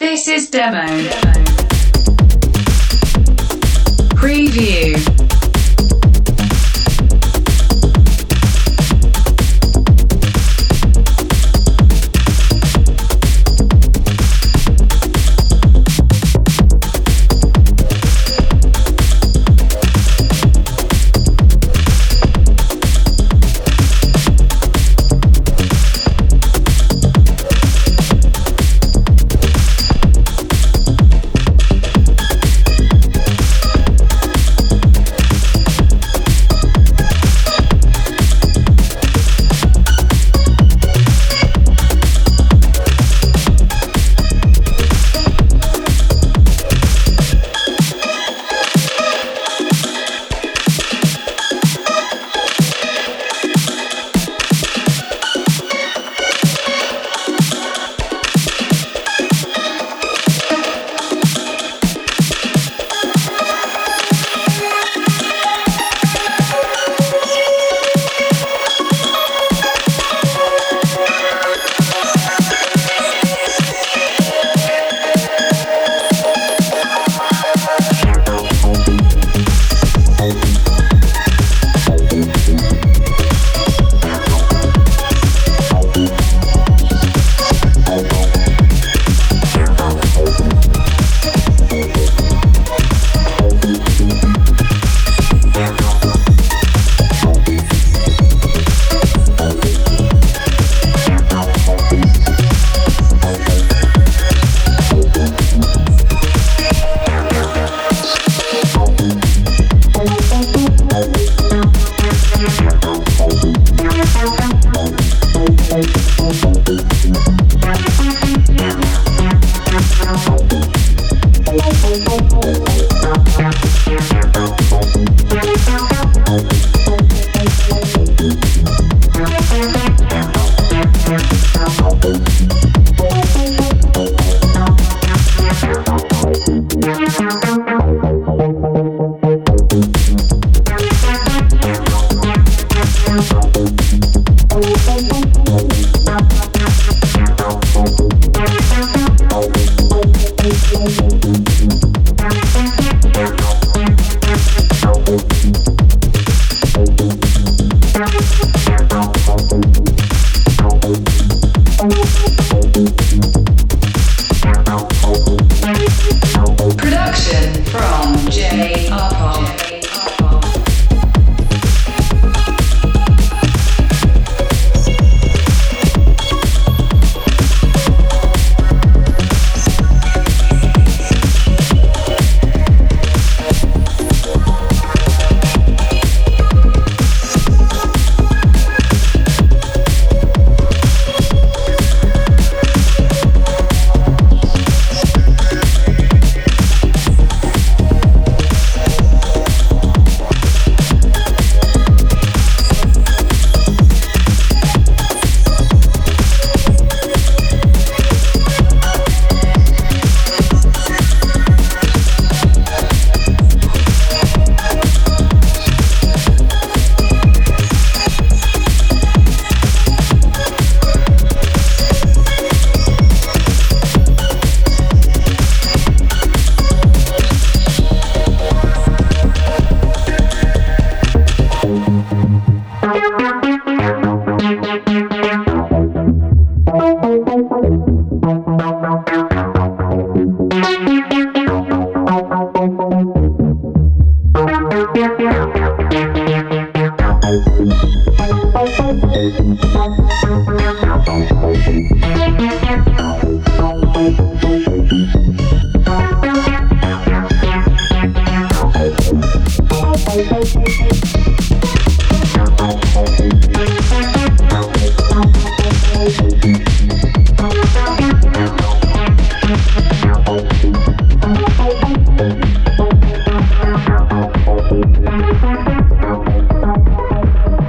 This is demo. Preview.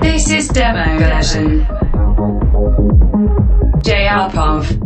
This is demo version. J. Alpov.